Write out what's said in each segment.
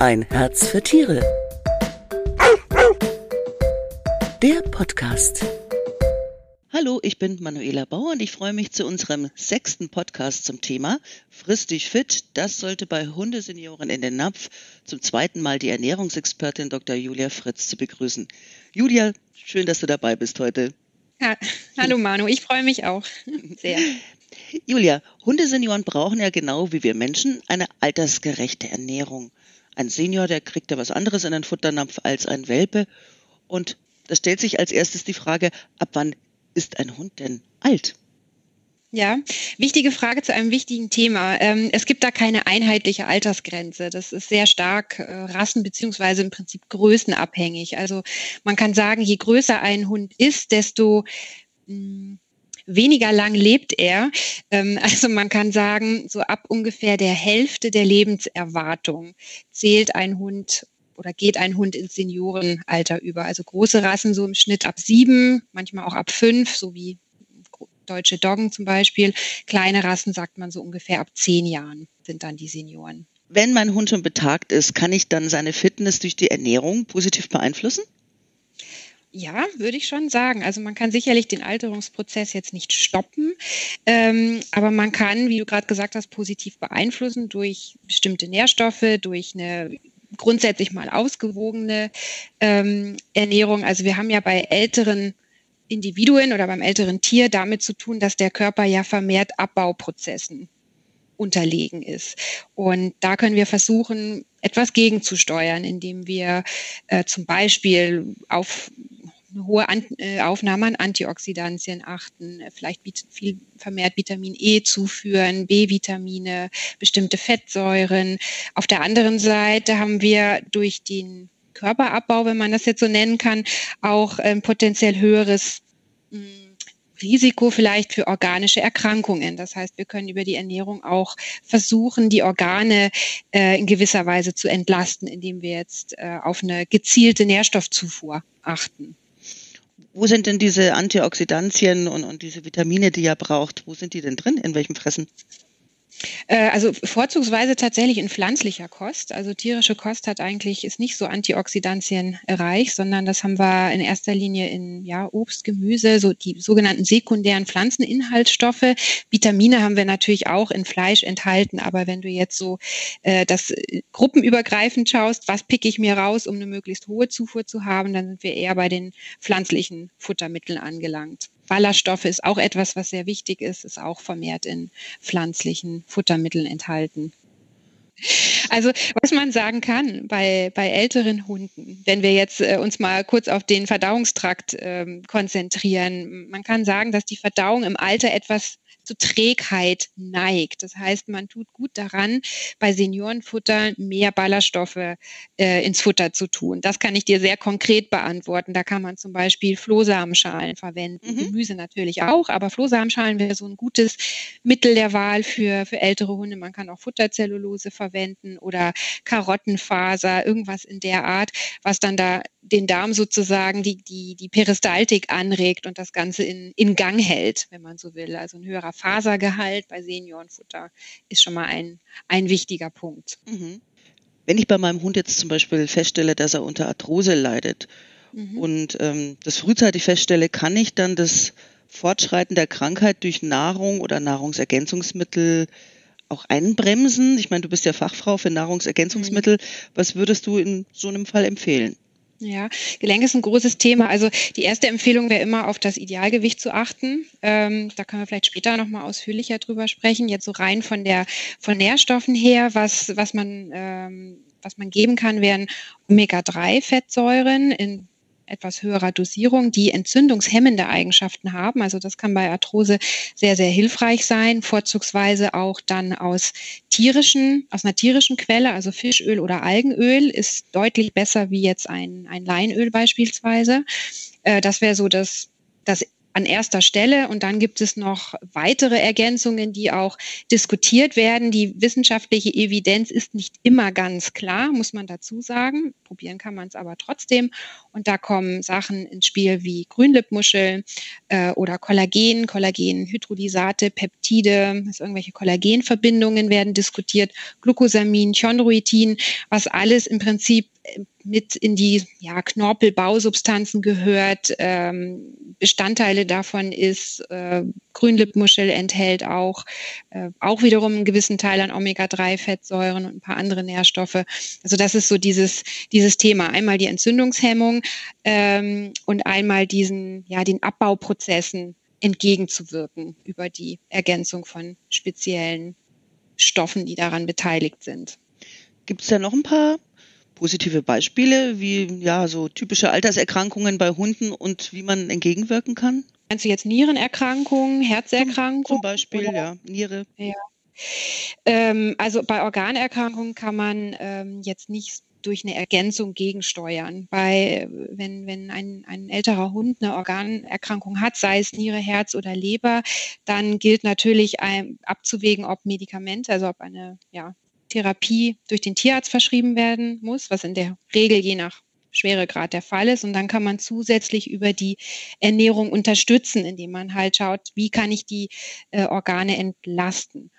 Ein Herz für Tiere. Der Podcast. Hallo, ich bin Manuela Bauer und ich freue mich zu unserem sechsten Podcast zum Thema Friss dich fit. Das sollte bei Hundesenioren in den Napf zum zweiten Mal die Ernährungsexpertin Dr. Julia Fritz zu begrüßen. Julia, schön, dass du dabei bist heute. Ja, hallo Manu, ich freue mich auch sehr. Julia, Hundesenioren brauchen ja genau wie wir Menschen eine altersgerechte Ernährung. Ein Senior, der kriegt ja was anderes in den Futternapf als ein Welpe. Und da stellt sich als erstes die Frage, ab wann ist ein Hund denn alt? Ja, wichtige Frage zu einem wichtigen Thema. Ähm, es gibt da keine einheitliche Altersgrenze. Das ist sehr stark äh, rassen- beziehungsweise im Prinzip größenabhängig. Also man kann sagen, je größer ein Hund ist, desto hm, weniger lang lebt er. Ähm, also man kann sagen, so ab ungefähr der Hälfte der Lebenserwartung zählt ein Hund oder geht ein Hund ins Seniorenalter über. Also große Rassen so im Schnitt ab sieben, manchmal auch ab fünf, so wie deutsche Doggen zum Beispiel. Kleine Rassen sagt man so ungefähr ab zehn Jahren sind dann die Senioren. Wenn mein Hund schon betagt ist, kann ich dann seine Fitness durch die Ernährung positiv beeinflussen? Ja, würde ich schon sagen. Also man kann sicherlich den Alterungsprozess jetzt nicht stoppen, ähm, aber man kann, wie du gerade gesagt hast, positiv beeinflussen durch bestimmte Nährstoffe, durch eine grundsätzlich mal ausgewogene ähm, Ernährung. Also wir haben ja bei älteren Individuen oder beim älteren Tier damit zu tun, dass der Körper ja vermehrt Abbauprozessen unterlegen ist. Und da können wir versuchen, etwas gegenzusteuern, indem wir äh, zum Beispiel auf eine hohe an äh, Aufnahme an Antioxidantien achten, vielleicht viel vermehrt Vitamin E zuführen, B-Vitamine, bestimmte Fettsäuren. Auf der anderen Seite haben wir durch den Körperabbau, wenn man das jetzt so nennen kann, auch ähm, potenziell höheres mh, hm, Risiko vielleicht für organische Erkrankungen. Das heißt, wir können über die Ernährung auch versuchen, die Organe äh, in gewisser Weise zu entlasten, indem wir jetzt äh, auf eine gezielte Nährstoffzufuhr achten. Wo sind denn diese Antioxidantien und, und diese Vitamine, die ihr braucht? Wo sind die denn drin? In welchem Fressen? Äh, also vorzugsweise tatsächlich in pflanzlicher Kost. Also tierische Kost hat eigentlich, ist nicht so antioxidantienreich, sondern das haben wir in erster Linie in ja, Obst, Gemüse, so die sogenannten sekundären Pflanzeninhaltsstoffe. Vitamine haben wir natürlich auch in Fleisch enthalten, aber wenn du jetzt so äh, das äh, gruppenübergreifend schaust, was picke ich mir raus, um eine möglichst hohe Zufuhr zu haben, dann sind wir eher bei den pflanzlichen Futtermitteln angelangt. Ballaststoffe ist auch etwas, was sehr wichtig ist, ist auch vermehrt in pflanzlichen Futtermitteln enthalten. Also was man sagen kann bei, bei älteren Hunden, wenn wir jetzt äh, uns mal kurz auf den Verdauungstrakt äh, konzentrieren, man kann sagen, dass die Verdauung im Alter etwas zu Trägheit neigt. Das heißt, man tut gut daran, bei Seniorenfutter mehr Ballaststoffe äh, ins Futter zu tun. Das kann ich dir sehr konkret beantworten. Da kann man zum Beispiel Flohsamenschalen verwenden, mhm. Gemüse natürlich auch, aber Flohsamenschalen wäre so ein gutes Mittel der Wahl für, für ältere Hunde. Man kann auch Futterzellulose verwenden oder Karottenfaser, irgendwas in der Art, was dann da den Darm sozusagen die, die, die Peristaltik anregt und das Ganze in, in Gang hält, wenn man so will. Also ein höherer Fasergehalt bei Seniorenfutter ist schon mal ein, ein wichtiger Punkt. Mhm. Wenn ich bei meinem Hund jetzt zum Beispiel feststelle, dass er unter Arthrose leidet mhm. und ähm, das frühzeitig feststelle, kann ich dann das Fortschreiten der Krankheit durch Nahrung oder Nahrungsergänzungsmittel auch einbremsen? Ich meine, du bist ja Fachfrau für Nahrungsergänzungsmittel. Mhm. Was würdest du in so einem Fall empfehlen? Ja, Gelenk ist ein großes Thema. Also die erste Empfehlung wäre immer auf das Idealgewicht zu achten. Ähm, da können wir vielleicht später nochmal ausführlicher drüber sprechen. Jetzt so rein von der von Nährstoffen her, was was man ähm, was man geben kann, wären Omega-3-Fettsäuren in etwas höherer Dosierung, die entzündungshemmende Eigenschaften haben. Also das kann bei Arthrose sehr, sehr hilfreich sein, vorzugsweise auch dann aus tierischen, aus einer tierischen Quelle, also Fischöl oder Algenöl ist deutlich besser wie jetzt ein, ein Leinöl beispielsweise. Äh, das wäre so das, das an erster Stelle. Und dann gibt es noch weitere Ergänzungen, die auch diskutiert werden. Die wissenschaftliche Evidenz ist nicht immer ganz klar, muss man dazu sagen. Probieren kann man es aber trotzdem. Und da kommen Sachen ins Spiel wie Grünlippmuschel äh, oder Kollagen, Kollagenhydrolysate, Peptide, also irgendwelche Kollagenverbindungen werden diskutiert, Glucosamin, Chondroitin, was alles im Prinzip mit in die ja, Knorpelbausubstanzen gehört. Ähm, Bestandteile davon ist äh, Grünlippmuschel enthält auch äh, auch wiederum einen gewissen Teil an Omega-3-Fettsäuren und ein paar andere Nährstoffe. Also das ist so dieses dieses Thema. Einmal die Entzündungshemmung ähm, und einmal diesen ja den Abbauprozessen entgegenzuwirken über die Ergänzung von speziellen Stoffen, die daran beteiligt sind. Gibt es da noch ein paar positive Beispiele, wie ja so typische Alterserkrankungen bei Hunden und wie man entgegenwirken kann? Meinst du jetzt Nierenerkrankungen, Herzerkrankungen? Zum, zum Beispiel, oder? ja, Niere. Ja. Ähm, also bei Organerkrankungen kann man ähm, jetzt nicht durch eine Ergänzung gegensteuern. Bei, wenn, wenn ein, ein älterer Hund eine Organerkrankung hat, sei es Niere, Herz oder Leber, dann gilt natürlich ein, abzuwägen, ob Medikamente, also ob eine ja, Therapie durch den Tierarzt verschrieben werden muss, was in der Regel je nach Schweregrad der Fall ist. Und dann kann man zusätzlich über die Ernährung unterstützen, indem man halt schaut, wie kann ich die äh, Organe entlasten.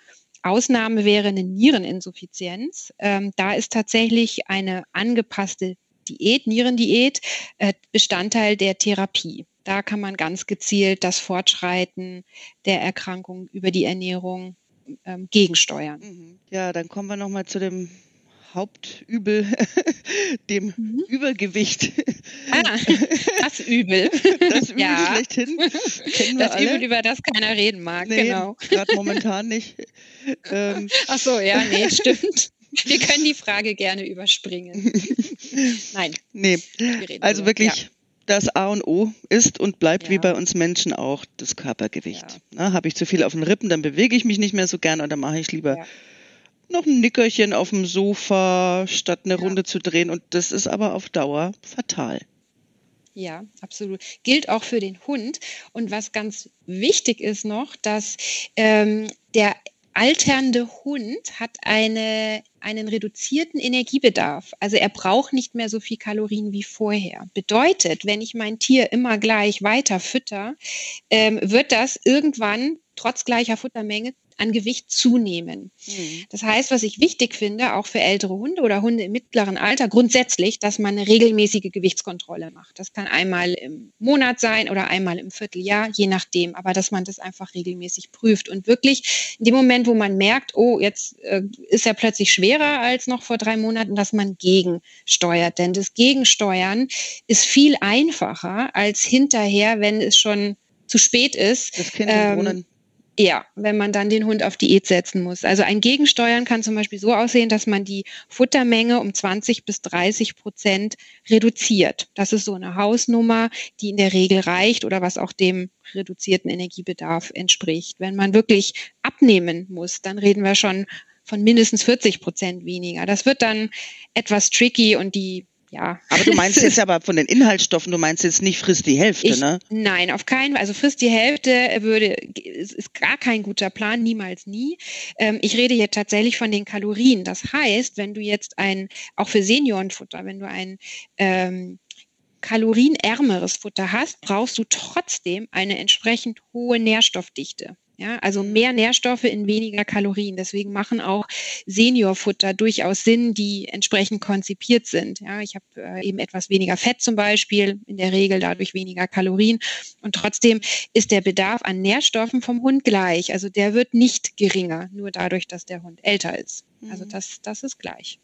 Ausnahme wäre eine Niereninsuffizienz. Ähm, da ist tatsächlich eine angepasste Diät, Nierendiät, äh, Bestandteil der Therapie. Da kann man ganz gezielt das Fortschreiten der Erkrankung über die Ernährung ähm, gegensteuern. Mhm. Ja, dann kommen wir nochmal zu dem Hauptübel, dem mhm. Übergewicht. Ah, das Übel. Das Übel ja. schlechthin. Kennen wir das alle. Übel, über das keiner reden mag, nee, genau. Gerade momentan nicht. Ähm. Ach so, ja, nee, stimmt. Wir können die Frage gerne überspringen. Nein. Nee, also wirklich ja das A und O ist und bleibt ja. wie bei uns Menschen auch das Körpergewicht. Ja. Habe ich zu viel auf den Rippen, dann bewege ich mich nicht mehr so gern und dann mache ich lieber ja. noch ein Nickerchen auf dem Sofa, statt eine Runde zu drehen. Und das ist aber auf Dauer fatal. Ja, absolut. Gilt auch für den Hund. Und was ganz wichtig ist noch, dass ähm, der alternde Hund hat eine, einen reduzierten Energiebedarf. Also er braucht nicht mehr so viel Kalorien wie vorher. Bedeutet, wenn ich mein Tier immer gleich weiter fütter, ähm, wird das irgendwann trotz gleicher Futtermenge an Gewicht zunehmen. Mhm. Das heißt, was ich wichtig finde, auch für ältere Hunde oder Hunde im mittleren Alter, grundsätzlich, dass man eine regelmäßige Gewichtskontrolle macht. Das kann einmal im Monat sein oder einmal im Vierteljahr, je nachdem, aber dass man das einfach regelmäßig prüft und wirklich in dem Moment, wo man merkt, oh, jetzt äh, ist er plötzlich schwerer als noch vor drei Monaten, dass man gegensteuert. Denn das Gegensteuern ist viel einfacher als hinterher, wenn es schon zu spät ist. Das Kind ähm, ja, wenn man dann den Hund auf Diät setzen muss. Also ein Gegensteuern kann zum Beispiel so aussehen, dass man die Futtermenge um 20 bis 30 Prozent reduziert. Das ist so eine Hausnummer, die in der Regel reicht oder was auch dem reduzierten Energiebedarf entspricht. Wenn man wirklich abnehmen muss, dann reden wir schon von mindestens 40 Prozent weniger. Das wird dann etwas tricky und die ja. Aber du meinst jetzt aber von den Inhaltsstoffen, du meinst jetzt nicht frisst die Hälfte, ich, ne? Nein, auf keinen Fall. Also frisst die Hälfte würde, ist gar kein guter Plan, niemals nie. Ähm, ich rede jetzt tatsächlich von den Kalorien. Das heißt, wenn du jetzt ein, auch für Seniorenfutter, wenn du ein ähm, kalorienärmeres Futter hast, brauchst du trotzdem eine entsprechend hohe Nährstoffdichte. Ja, also mehr Nährstoffe in weniger Kalorien. Deswegen machen auch Seniorfutter durchaus Sinn, die entsprechend konzipiert sind. Ja, ich habe äh, eben etwas weniger Fett zum Beispiel, in der Regel dadurch weniger Kalorien. Und trotzdem ist der Bedarf an Nährstoffen vom Hund gleich. Also der wird nicht geringer, nur dadurch, dass der Hund älter ist. Also mhm. das, das ist gleich.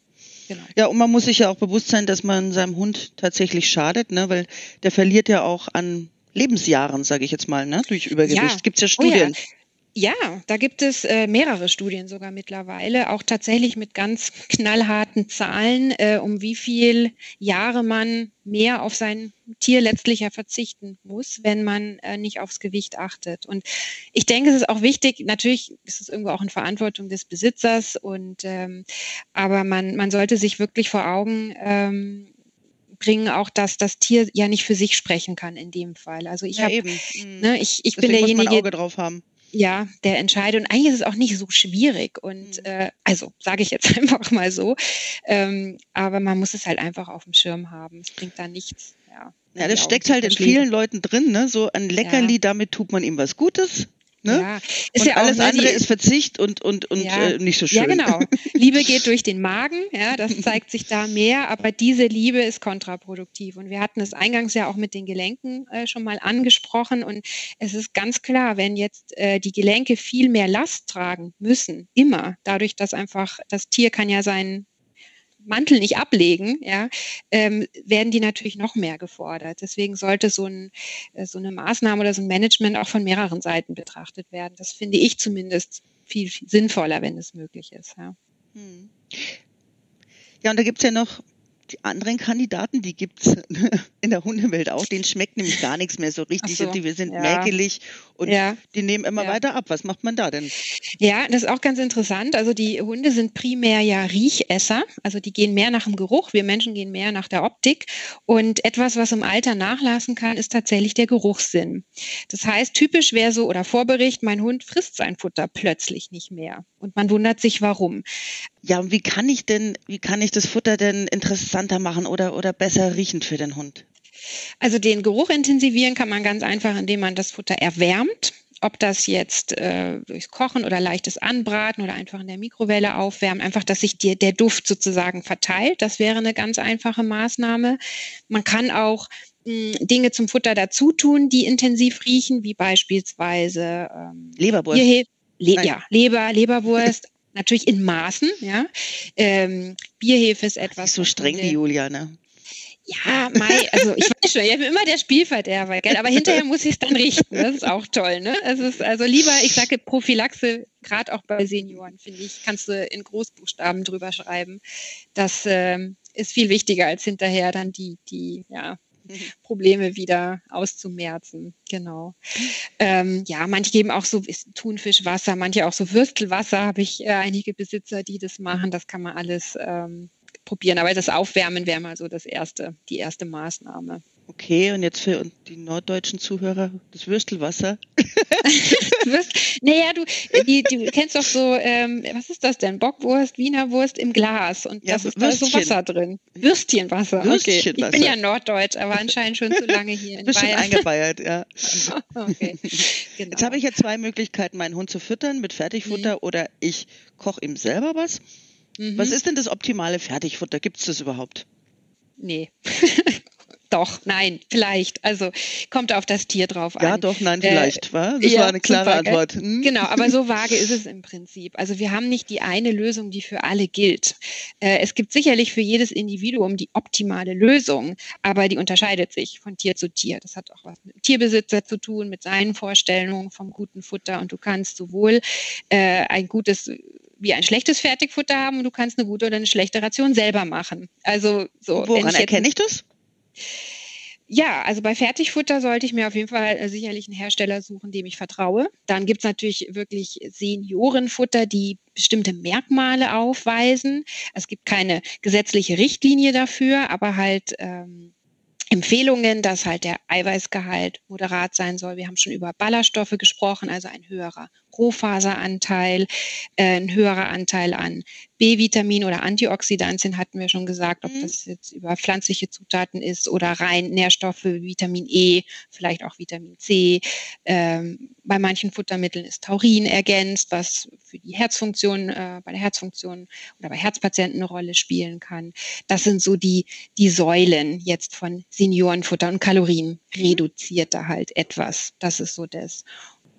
Genau. Ja, und man muss sich ja auch bewusst sein, dass man seinem Hund tatsächlich schadet, ne? weil der verliert ja auch an Lebensjahren, sage ich jetzt mal, ne? durch Übergewicht. Ja. Gibt es ja Studien. Oh ja. Ja, da gibt es äh, mehrere Studien sogar mittlerweile, auch tatsächlich mit ganz knallharten Zahlen, äh, um wie viel Jahre man mehr auf sein Tier letztlich ja verzichten muss, wenn man äh, nicht aufs Gewicht achtet. Und ich denke, es ist auch wichtig, natürlich ist es irgendwo auch in Verantwortung des Besitzers und ähm, aber man, man sollte sich wirklich vor Augen ähm, bringen auch, dass das Tier ja nicht für sich sprechen kann in dem Fall. Also ich Ja, habe, eben. Mhm. ne, ich, ich Deswegen bin muss man ein derjenige, Auge drauf haben. Ja, der entscheidet. Und eigentlich ist es auch nicht so schwierig. Und Mhm. äh, also sage ich jetzt einfach mal so. Ähm, aber man muss es halt einfach auf dem Schirm haben. Es bringt da nichts. Ja, Ja, das steckt halt in vielen Leuten drin, ne? So ein Leckerli, damit tut man ihm was Gutes. Ne? Ja, ist und ja auch, alles ne, andere ist Verzicht und, und, und Ja. äh, nicht so schön. Ja, genau. Liebe geht durch den Magen, ja, das zeigt sich da mehr, aber diese Liebe ist kontraproduktiv. Und wir hatten es eingangs ja auch mit den Gelenken äh, schon mal angesprochen. Und es ist ganz klar, wenn jetzt äh, die Gelenke viel mehr Last tragen müssen, immer, dadurch, dass einfach das Tier kann ja seinen Mantel nicht ablegen, ja, ähm, werden die natürlich noch mehr gefordert. Deswegen sollte so, ein, äh, so eine Maßnahme oder so ein Management auch von mehreren Seiten betrachtet werden. Das finde ich zumindest viel, viel sinnvoller, wenn es möglich ist. Ja. Hm. Ja, und da gibt's ja noch die anderen Kandidaten, die gibt's in der Hundewelt auch. Denen schmeckt nämlich gar nichts mehr so richtig. So, die wir sind ja. mäkelig und Ja. die nehmen immer Ja. weiter ab. Was macht man da denn? Ja, das ist auch ganz interessant. Also die Hunde sind primär ja Riechesser. Also die gehen mehr nach dem Geruch. Wir Menschen gehen mehr nach der Optik. Und etwas, was im Alter nachlassen kann, ist tatsächlich der Geruchssinn. Das heißt, typisch wäre so oder Vorbericht, mein Hund frisst sein Futter plötzlich nicht mehr. Und man wundert sich, warum. Ja, und wie kann ich denn, wie kann ich das Futter denn interessanter machen oder, oder besser riechend für den Hund? Also den Geruch intensivieren kann man ganz einfach, indem man das Futter erwärmt. Ob das jetzt äh, durchs Kochen oder leichtes Anbraten oder einfach in der Mikrowelle aufwärmen, einfach, dass sich dir der Duft sozusagen verteilt. Das wäre eine ganz einfache Maßnahme. Man kann auch mh, Dinge zum Futter dazu tun, die intensiv riechen, wie beispielsweise ähm, Leberwurst. Bierhe Le Nein. ja, Leber, Leberwurst, natürlich in Maßen, ja. Ähm, Bierhefe ist etwas. Was so streng wie Julia, ne? ja, Mai, also ich weiß schon, ich bin immer der Spielverderber, gell? aber hinterher muss ich es dann richten. Das ist auch toll. Ne? Es ist also lieber, ich sage Prophylaxe, gerade auch bei Senioren, finde ich, kannst du in Großbuchstaben drüber schreiben. Das ähm, ist viel wichtiger, als hinterher dann die, die ja, Probleme wieder auszumerzen. Genau. Ähm, ja, manche geben auch so Thunfischwasser, manche auch so Würstelwasser, habe ich äh, einige Besitzer, die das machen. Das kann man alles ähm, probieren. Aber das Aufwärmen wäre mal so das erste, die erste Maßnahme. Okay, und jetzt für die norddeutschen Zuhörer das Würstelwasser. Würst, naja, du, die, du kennst doch so, ähm, was ist das denn? Bockwurst, Wiener Wurst im Glas und Ja, das ist da ist so Würstchen. Wasser drin. Würstchenwasser. Okay. Ich Würstchenwasser. bin ja norddeutsch, aber anscheinend schon zu lange hier in Bisschen Bayern. eingebeiert, ja. okay. genau. Jetzt habe ich ja zwei Möglichkeiten, meinen Hund zu füttern mit Fertigfutter oder ich koche ihm selber was. Mhm. Was ist denn das optimale Fertigfutter? Gibt es das überhaupt? Nee. Doch, nein, vielleicht. Also kommt auf das Tier drauf an. Ja, doch, nein, Äh, vielleicht. wa? Das ja, war eine klare super? Antwort. Hm? Genau, aber so vage ist es im Prinzip. Also wir haben nicht die eine Lösung, die für alle gilt. Äh, es gibt sicherlich für jedes Individuum die optimale Lösung, aber die unterscheidet sich von Tier zu Tier. Das hat auch was mit dem Tierbesitzer zu tun, mit seinen Vorstellungen vom guten Futter. Und du kannst sowohl äh, ein gutes wie ein schlechtes Fertigfutter haben und du kannst eine gute oder eine schlechte Ration selber machen. Also so. Woran ich erkenne ich das? Ja, also bei Fertigfutter sollte ich mir auf jeden Fall äh, sicherlich einen Hersteller suchen, dem ich vertraue. Dann gibt's natürlich wirklich Seniorenfutter, die bestimmte Merkmale aufweisen. Es gibt keine gesetzliche Richtlinie dafür, aber halt ähm, Empfehlungen, dass halt der Eiweißgehalt moderat sein soll. Wir haben schon über Ballaststoffe gesprochen, also ein höherer Rohfaseranteil, äh, ein höherer Anteil an B-Vitamin oder Antioxidantien hatten wir schon gesagt, ob Mhm. das jetzt über pflanzliche Zutaten ist oder rein Nährstoffe, Vitamin E, vielleicht auch Vitamin C. Ähm, bei manchen Futtermitteln ist Taurin ergänzt, was für die Herzfunktion, äh, bei der Herzfunktion oder bei Herzpatienten eine Rolle spielen kann. Das sind so die, die Säulen jetzt von Seniorenfutter und Kalorien reduziert da halt etwas. Das ist so das.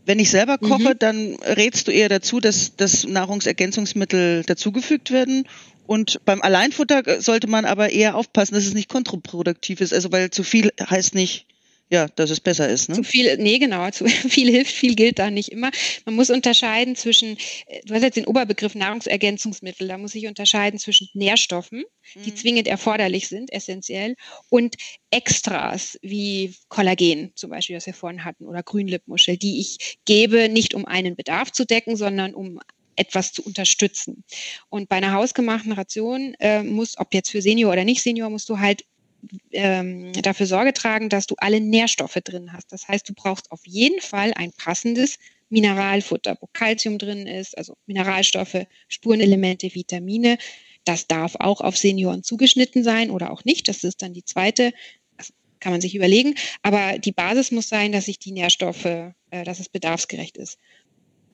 Wenn ich selber koche, Mhm. dann rätst du eher dazu, dass, dass Nahrungsergänzungsmittel dazugefügt werden. Und beim Alleinfutter sollte man aber eher aufpassen, dass es nicht kontraproduktiv ist. Also weil zu viel heißt nicht, ja, dass es besser ist. Zu Ne? viel, nee, genau, zu viel hilft, viel gilt da nicht immer. Man muss unterscheiden zwischen, äh, du hast jetzt den Oberbegriff Nahrungsergänzungsmittel, da muss ich unterscheiden zwischen Nährstoffen, die Mhm. zwingend erforderlich sind, essentiell, und Extras wie Kollagen, zum Beispiel, das wir vorhin hatten, oder Grünlippmuschel, die ich gebe, nicht um einen Bedarf zu decken, sondern um etwas zu unterstützen. Und bei einer hausgemachten Ration äh, muss, ob jetzt für Senior oder nicht Senior, musst du halt ähm, dafür Sorge tragen, dass du alle Nährstoffe drin hast. Das heißt, du brauchst auf jeden Fall ein passendes Mineralfutter, wo Kalzium drin ist, also Mineralstoffe, Spurenelemente, Vitamine. Das darf auch auf Senioren zugeschnitten sein oder auch nicht. Das ist dann die zweite. Das kann man sich überlegen. Aber die Basis muss sein, dass sich die Nährstoffe, äh, dass es bedarfsgerecht ist.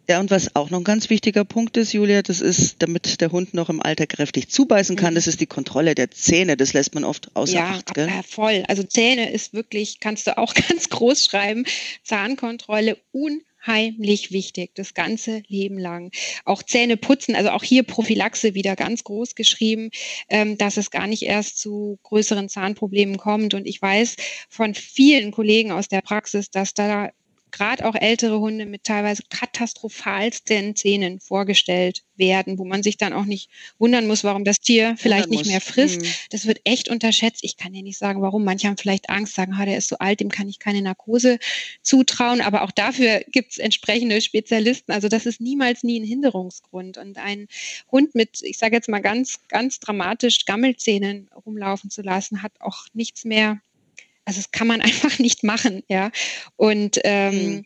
Ja, und was auch noch ein ganz wichtiger Punkt ist, Julia, das ist, damit der Hund noch im Alter kräftig zubeißen kann, mhm. das ist die Kontrolle der Zähne. Das lässt man oft außer ja, Acht. Gell? Ja, voll. Also Zähne ist wirklich, kannst du auch ganz groß schreiben. Zahnkontrolle unheimlich wichtig, das ganze Leben lang. Auch Zähne putzen, also auch hier Prophylaxe wieder ganz groß geschrieben, ähm, dass es gar nicht erst zu größeren Zahnproblemen kommt. Und ich weiß von vielen Kollegen aus der Praxis, dass da gerade auch ältere Hunde mit teilweise katastrophalsten Zähnen vorgestellt werden, wo man sich dann auch nicht wundern muss, warum das Tier vielleicht nicht mehr frisst. Mhm. Das wird echt unterschätzt. Ich kann ja nicht sagen, warum. Manche haben vielleicht Angst, sagen, ah, der ist so alt, dem kann ich keine Narkose zutrauen. Aber auch dafür gibt es entsprechende Spezialisten. Also das ist niemals nie ein Hinderungsgrund. Und ein Hund mit, ich sage jetzt mal ganz, ganz dramatisch Gammelzähnen rumlaufen zu lassen, hat auch nichts mehr also das kann man einfach nicht machen, ja. Und ähm, hm.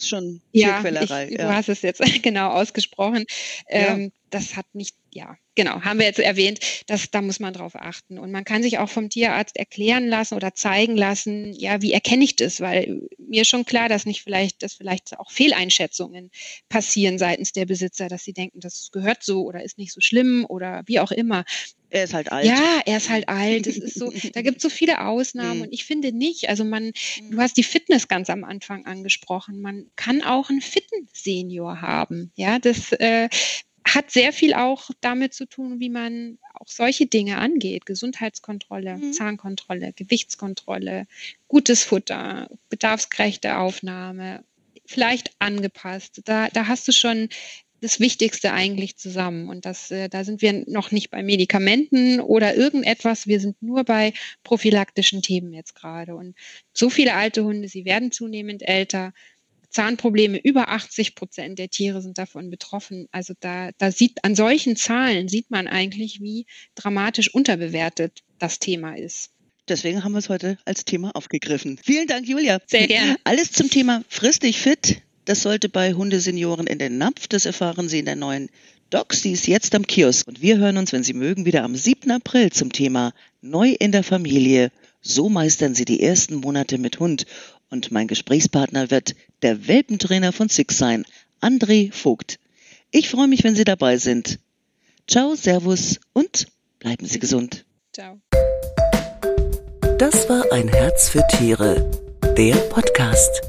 schon Tierquälerei. Ja, ich, ja, du hast es jetzt genau ausgesprochen. Ähm, ja. Das hat nicht, ja, genau, haben wir jetzt erwähnt, dass da muss man drauf achten. Und man kann sich auch vom Tierarzt erklären lassen oder zeigen lassen, ja, wie erkenne ich das? Weil mir ist schon klar, dass nicht vielleicht, dass vielleicht auch Fehleinschätzungen passieren seitens der Besitzer, dass sie denken, das gehört so oder ist nicht so schlimm oder wie auch immer. Er ist halt alt. Ja, er ist halt alt. Es ist so, da gibt es so viele Ausnahmen mhm. und ich finde nicht. Also man, du hast die Fitness ganz am Anfang angesprochen. Man kann auch einen fitten Senior haben. Ja, das äh, hat sehr viel auch damit zu tun, wie man auch solche Dinge angeht. Gesundheitskontrolle, mhm. Zahnkontrolle, Gewichtskontrolle, gutes Futter, bedarfsgerechte Aufnahme, vielleicht angepasst. Da, da hast du schon das Wichtigste eigentlich zusammen. Und das, äh, da sind wir noch nicht bei Medikamenten oder irgendetwas. Wir sind nur bei prophylaktischen Themen jetzt gerade. Und so viele alte Hunde, sie werden zunehmend älter. Zahnprobleme, über 80 Prozent der Tiere sind davon betroffen. Also da, da sieht, an solchen Zahlen sieht man eigentlich, wie dramatisch unterbewertet das Thema ist. Deswegen haben wir es heute als Thema aufgegriffen. Vielen Dank, Julia. Sehr gerne. Alles zum Thema Friss dich fit. Das sollte bei Hundesenioren in den Napf. Das erfahren Sie in der neuen Docs. Die ist jetzt am Kiosk. Und wir hören uns, wenn Sie mögen, wieder am 7. April zum Thema Neu in der Familie. So meistern Sie die ersten Monate mit Hund. Und mein Gesprächspartner wird der Welpentrainer von Six sein, André Vogt. Ich freue mich, wenn Sie dabei sind. Ciao, Servus und bleiben Sie gesund. Ciao. Das war ein Herz für Tiere, der Podcast.